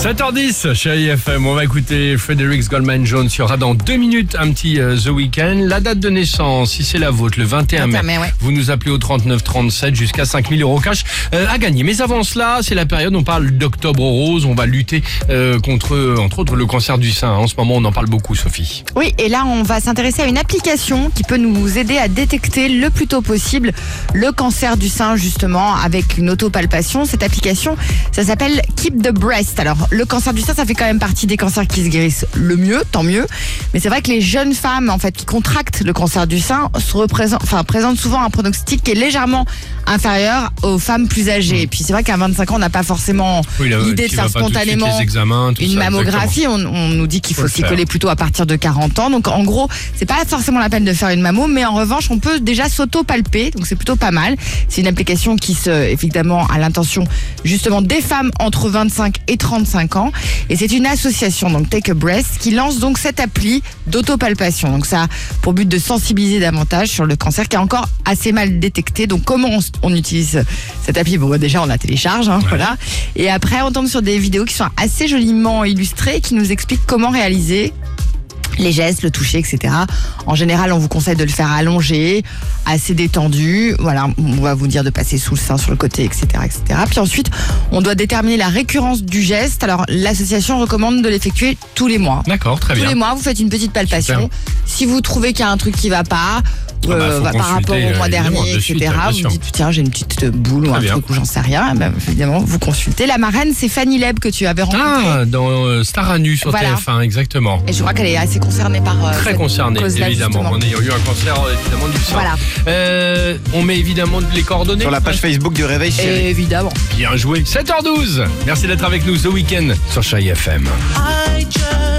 7h10, chérie FM, on va écouter Fredericks Goldman Jones. Il y aura dans deux minutes un petit euh, The Weeknd. La date de naissance, si c'est la vôtre, le 21 mai. 21 mai, ouais. Vous nous appelez au 39 37 jusqu'à 5000 euros cash euh, à gagner. Mais avant cela, c'est la période, on parle d'octobre rose. On va lutter euh, contre, entre autres, le cancer du sein. En ce moment, on en parle beaucoup, Sophie. Oui, et là, on va s'intéresser à une application qui peut nous aider à détecter le plus tôt possible le cancer du sein, justement, avec une autopalpation. Cette application, ça s'appelle Keep the Breast. Alors, le cancer du sein, ça fait quand même partie des cancers qui se guérissent le mieux, tant mieux. Mais c'est vrai que les jeunes femmes, en fait, qui contractent le cancer du sein, se représentent, enfin, présentent souvent un pronostic qui est légèrement inférieur aux femmes plus âgées. Et puis, c'est vrai qu'à 25 ans, on n'a pas forcément Mmh. Oui, l'idée de faire suite spontanément examens, une ça, mammographie. On, on nous dit qu'il Faut s'y coller plutôt à partir de 40 ans. Donc en gros, c'est pas forcément la peine de faire une mammo, mais en revanche, on peut déjà s'auto-palper. Donc c'est plutôt pas mal. C'est une application qui se, évidemment, a l'intention justement des femmes entre 25 et 35 ans. Et c'est une association, donc Take a Breast, qui lance donc cette appli d'autopalpation. Donc ça a pour but de sensibiliser davantage sur le cancer qui est encore assez mal détecté. Donc comment on utilise cette appli? Bon, bah, déjà on la télécharge, hein, voilà. Et après, on tombe sur des vidéos qui sont assez joliment illustrées, qui nous expliquent comment réaliser les gestes, le toucher, etc. En général, on vous conseille de le faire allongé, assez détendu. Voilà, on va vous dire de passer sous le sein, sur le côté, etc., etc. Puis ensuite, on doit déterminer la récurrence du geste. Alors, l'association recommande de l'effectuer tous les mois. D'accord, très Tous bien. les mois, vous faites une petite palpation. Super. Si vous trouvez qu'il y a un truc qui va pas, euh, faut bah, par rapport au mois euh, dernier, de etc., suite, bien vous sûr. dites tiens j'ai une petite boule ou un bien. truc ou j'en sais rien. Eh ben, évidemment, vous consultez. La marraine, c'est Fanny Leb que tu avais rencontrée. Ah, dans euh, Star à nu sur Voilà. TF1, exactement. Et je crois qu'elle est assez concernée par euh, Très cette concernée, évidemment, en ayant eu un cancer euh, évidemment du sein. Voilà. Euh, on met évidemment les coordonnées. Sur la page Facebook du Réveil Chéri. Évidemment. Bien joué. 7h12. Merci d'être avec nous ce week-end sur Chai FM. Et Sophie.